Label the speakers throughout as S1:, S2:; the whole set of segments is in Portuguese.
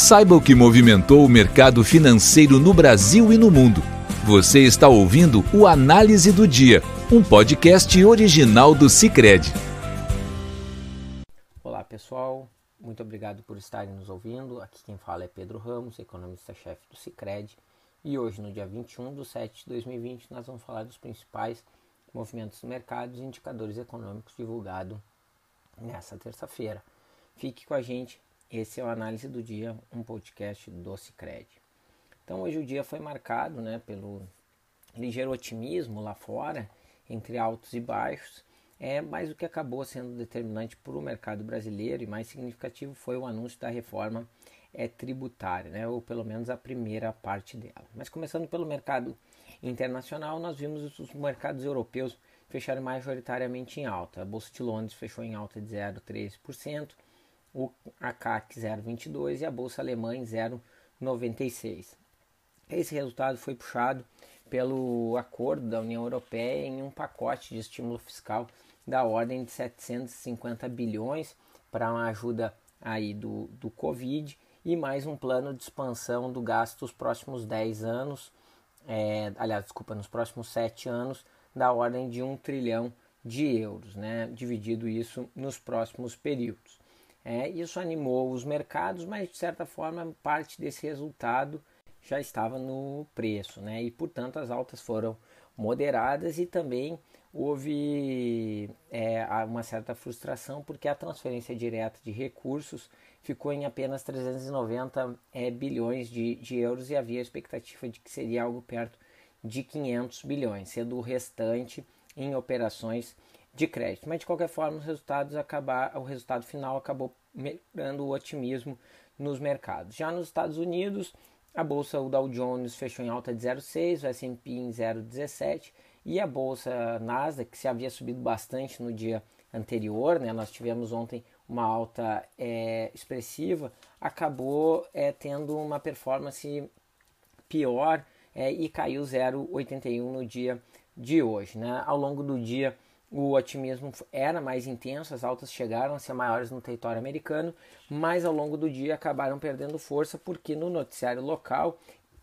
S1: Saiba o que movimentou o mercado financeiro no Brasil e no mundo. Você está ouvindo o Análise do Dia, um podcast original do Cicred.
S2: Olá pessoal, muito obrigado por estarem nos ouvindo. Aqui quem fala é Pedro Ramos, economista-chefe do Cicred. E hoje, no dia 21 de 7 de 2020, nós vamos falar dos principais movimentos do mercado e indicadores econômicos divulgados nessa terça-feira. Fique com a gente esse é o Análise do Dia, um podcast do Cicred. Então hoje o dia foi marcado né, pelo ligeiro otimismo lá fora, entre altos e baixos, é, mas o que acabou sendo determinante para o mercado brasileiro e mais significativo foi o anúncio da reforma é, tributária, né, ou pelo menos a primeira parte dela. Mas começando pelo mercado internacional, nós vimos os mercados europeus fecharem majoritariamente em alta. A Bolsa de Londres fechou em alta de 0,13%, o ACAC 0,22 e a bolsa alemã em 0,96. Esse resultado foi puxado pelo acordo da União Europeia em um pacote de estímulo fiscal da ordem de 750 bilhões para uma ajuda aí do, do Covid e mais um plano de expansão do gasto nos próximos 10 anos, é, aliás, desculpa, nos próximos 7 anos, da ordem de 1 trilhão de euros, né, dividido isso nos próximos períodos. É, isso animou os mercados, mas de certa forma parte desse resultado já estava no preço, né? E portanto as altas foram moderadas e também houve é, uma certa frustração porque a transferência direta de recursos ficou em apenas 390 é, bilhões de, de euros e havia a expectativa de que seria algo perto de 500 bilhões, sendo o restante em operações de crédito. Mas de qualquer forma, os resultados acabar, o resultado final acabou melhorando o otimismo nos mercados. Já nos Estados Unidos, a bolsa o Dow Jones fechou em alta de 0,6, o S&P em 0,17 e a bolsa Nasdaq, que se havia subido bastante no dia anterior, né, nós tivemos ontem uma alta é, expressiva, acabou é, tendo uma performance pior é, e caiu 0,81 no dia de hoje. Né? Ao longo do dia, o otimismo era mais intenso, as altas chegaram a ser maiores no território americano, mas ao longo do dia acabaram perdendo força porque no noticiário local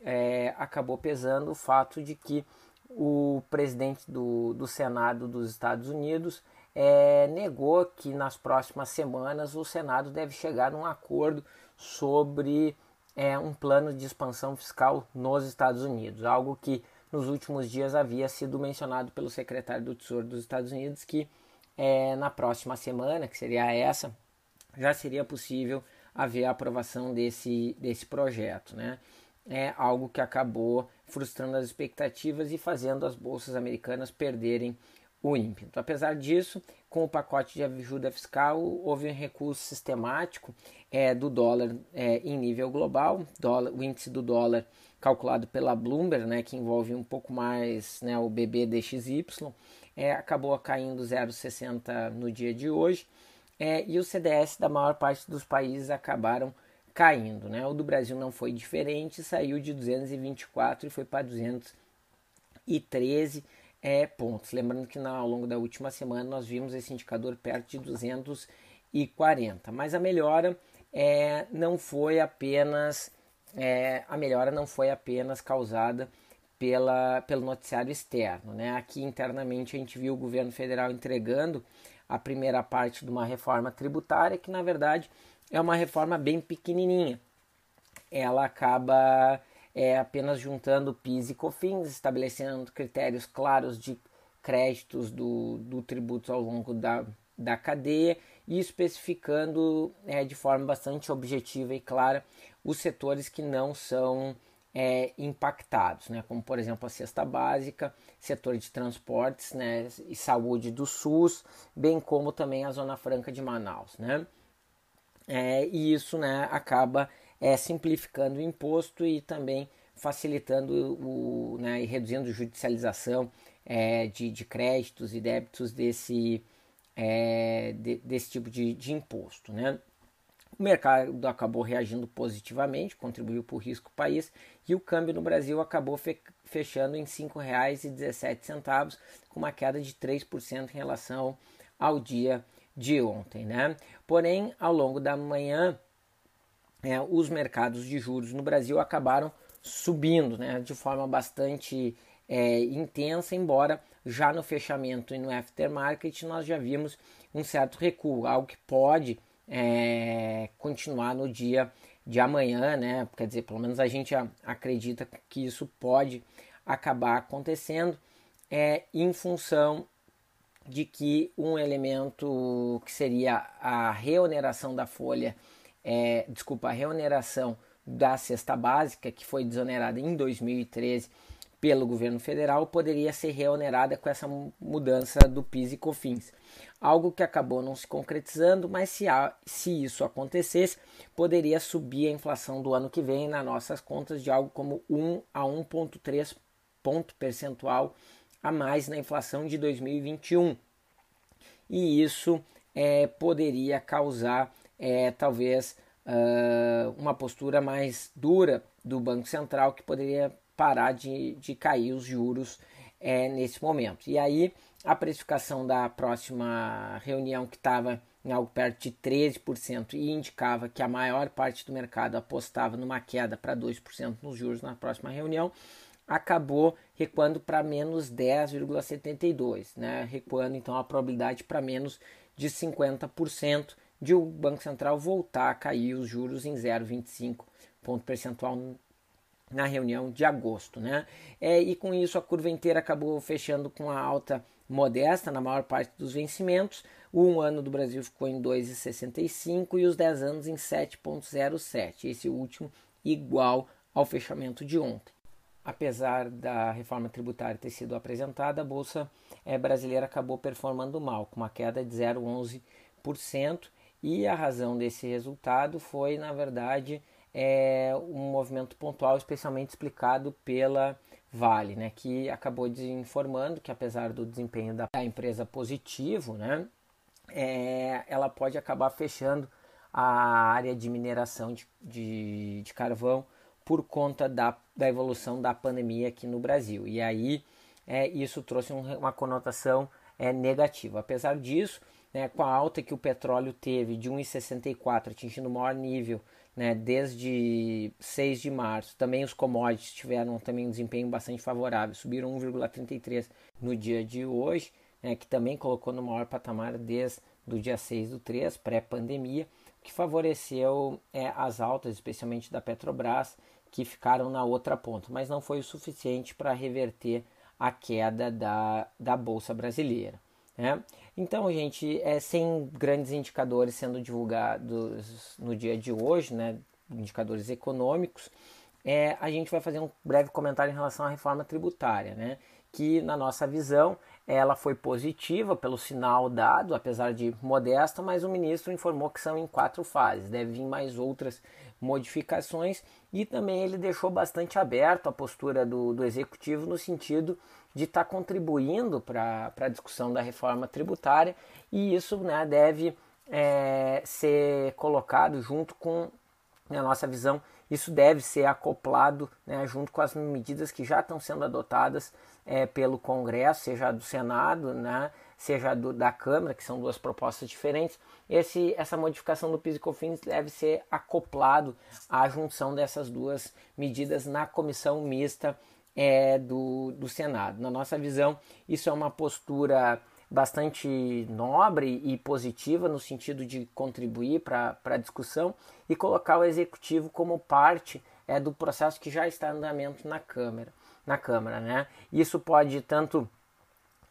S2: é, acabou pesando o fato de que o presidente do, do Senado dos Estados Unidos é, negou que nas próximas semanas o Senado deve chegar a um acordo sobre é, um plano de expansão fiscal nos Estados Unidos, algo que nos últimos dias havia sido mencionado pelo secretário do Tesouro dos Estados Unidos que é, na próxima semana, que seria essa, já seria possível haver a aprovação desse, desse projeto. Né? É algo que acabou frustrando as expectativas e fazendo as bolsas americanas perderem o ímpeto. Apesar disso, com o pacote de ajuda fiscal, houve um recurso sistemático é, do dólar é, em nível global. Dólar, o índice do dólar calculado pela Bloomberg, né, que envolve um pouco mais né, o BBDXY, é, acabou caindo 0,60 no dia de hoje. É, e o CDS da maior parte dos países acabaram caindo. Né? O do Brasil não foi diferente, saiu de 224 e foi para 213 é, pontos. Lembrando que ao longo da última semana nós vimos esse indicador perto de 240. Mas a melhora é, não foi apenas é, a melhora não foi apenas causada pela, pelo noticiário externo. Né? Aqui internamente a gente viu o governo federal entregando a primeira parte de uma reforma tributária que na verdade é uma reforma bem pequenininha. Ela acaba é, apenas juntando PIS e COFINS, estabelecendo critérios claros de créditos do, do tributo ao longo da, da cadeia e especificando é, de forma bastante objetiva e clara os setores que não são é, impactados, né? como por exemplo a cesta básica, setor de transportes né? e saúde do SUS, bem como também a Zona Franca de Manaus. Né? É, e isso né, acaba é, simplificando o imposto e também facilitando o, né, e reduzindo a judicialização é, de, de, créditos e débitos desse, é, de, desse tipo de, de imposto. Né? O mercado acabou reagindo positivamente, contribuiu para o risco do país e o câmbio no Brasil acabou fechando em R$ 5,17, com uma queda de 3% em relação ao dia de ontem. Né? Porém, ao longo da manhã, é, os mercados de juros no Brasil acabaram subindo né, de forma bastante é, intensa, embora já no fechamento e no aftermarket nós já vimos um certo recuo, algo que pode é, continuar no dia de amanhã, né? Quer dizer, pelo menos a gente acredita que isso pode acabar acontecendo é, em função de que um elemento que seria a reoneração da folha, é, desculpa, a reoneração da cesta básica, que foi desonerada em 2013 pelo governo federal, poderia ser reonerada com essa mudança do PIS e COFINS. Algo que acabou não se concretizando, mas se, há, se isso acontecesse, poderia subir a inflação do ano que vem nas nossas contas de algo como 1 a 1,3 ponto percentual a mais na inflação de 2021. E isso é, poderia causar, é, talvez, uh, uma postura mais dura do Banco Central, que poderia parar de, de cair os juros é, nesse momento. E aí, a precificação da próxima reunião, que estava em algo perto de 13% e indicava que a maior parte do mercado apostava numa queda para 2% nos juros na próxima reunião, acabou recuando para menos 10,72, né? recuando então a probabilidade para menos de 50% de o Banco Central voltar a cair os juros em 0,25 ponto percentual na reunião de agosto. Né? É, e com isso a curva inteira acabou fechando com a alta modesta na maior parte dos vencimentos. O um ano do Brasil ficou em 2,65 e os 10 anos em 7,07. Esse último igual ao fechamento de ontem apesar da reforma tributária ter sido apresentada, a Bolsa é, brasileira acabou performando mal, com uma queda de 0,11%, e a razão desse resultado foi, na verdade, é, um movimento pontual, especialmente explicado pela Vale, né, que acabou informando que, apesar do desempenho da empresa positivo, né, é, ela pode acabar fechando a área de mineração de, de, de carvão por conta da, da evolução da pandemia aqui no Brasil. E aí é, isso trouxe um, uma conotação é, negativa. Apesar disso, né, com a alta que o petróleo teve de 1,64, atingindo o maior nível né, desde 6 de março, também os commodities tiveram também um desempenho bastante favorável, subiram 1,33 no dia de hoje, né, que também colocou no maior patamar desde o dia 6 do 3, pré-pandemia, que favoreceu é, as altas, especialmente da Petrobras, que ficaram na outra ponta, mas não foi o suficiente para reverter a queda da, da Bolsa Brasileira. Né? Então, gente, é, sem grandes indicadores sendo divulgados no dia de hoje, né, indicadores econômicos, é, a gente vai fazer um breve comentário em relação à reforma tributária, né, que, na nossa visão, ela foi positiva pelo sinal dado, apesar de modesta, mas o ministro informou que são em quatro fases, deve vir mais outras modificações e também ele deixou bastante aberto a postura do, do executivo no sentido de estar tá contribuindo para a discussão da reforma tributária e isso né, deve é, ser colocado junto com a nossa visão, isso deve ser acoplado né, junto com as medidas que já estão sendo adotadas é, pelo Congresso, seja do Senado, né, seja do, da Câmara, que são duas propostas diferentes, esse, essa modificação do PIS e COFINS deve ser acoplado à junção dessas duas medidas na comissão mista é, do, do Senado. Na nossa visão, isso é uma postura bastante nobre e positiva no sentido de contribuir para a discussão e colocar o executivo como parte é, do processo que já está em andamento na Câmara. Na Câmara né? Isso pode tanto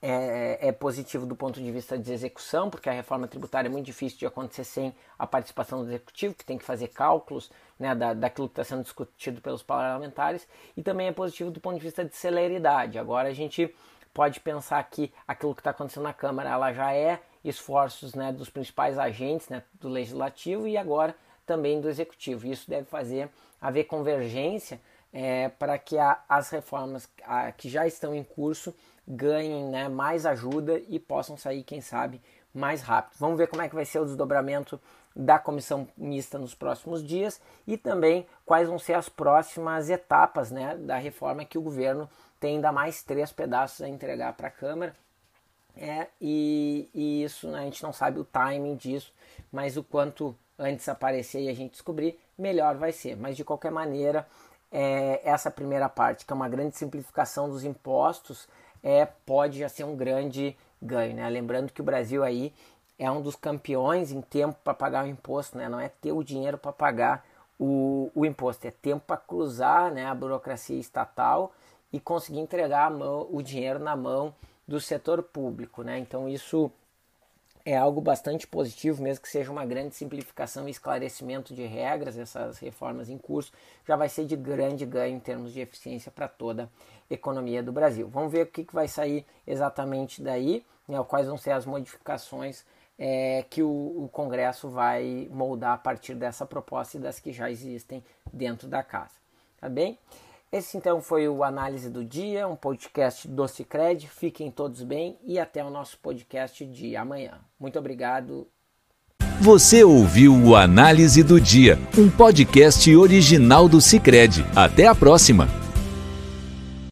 S2: é, é, positivo do ponto de vista de execução, porque a reforma tributária é muito difícil de acontecer sem a participação do executivo, que tem que fazer cálculos né, da, daquilo que está sendo discutido pelos parlamentares, e também é positivo do ponto de vista de celeridade. Agora a gente pode pensar que aquilo que está acontecendo na Câmara ela já é esforços né, dos principais agentes né, do legislativo e agora também do executivo. Isso deve fazer haver convergência é, para que a, as reformas a, que já estão em curso ganhem né, mais ajuda e possam sair, quem sabe, mais rápido. Vamos ver como é que vai ser o desdobramento da comissão mista nos próximos dias e também quais vão ser as próximas etapas né, da reforma que o governo tem ainda mais três pedaços a entregar para a Câmara. É, e, e isso né, a gente não sabe o timing disso, mas o quanto antes aparecer e a gente descobrir, melhor vai ser. Mas de qualquer maneira, é, essa primeira parte, que é uma grande simplificação dos impostos, é, pode já ser um grande ganho. Né? Lembrando que o Brasil aí é um dos campeões em tempo para pagar o imposto, né? não é ter o dinheiro para pagar o, o imposto, é tempo para cruzar né, a burocracia estatal e conseguir entregar mão, o dinheiro na mão do setor público. Né? Então isso é algo bastante positivo, mesmo que seja uma grande simplificação e esclarecimento de regras, essas reformas em curso, já vai ser de grande ganho em termos de eficiência para toda a economia do Brasil. Vamos ver o que, que vai sair exatamente daí, né, quais vão ser as modificações é, que o, o Congresso vai moldar a partir dessa proposta e das que já existem dentro da casa. Tá bem? Esse então foi o Análise do Dia, um podcast do Cicred. Fiquem todos bem e até o nosso podcast de amanhã. Muito obrigado.
S1: Você ouviu o Análise do Dia, um podcast original do Cicred. Até a próxima!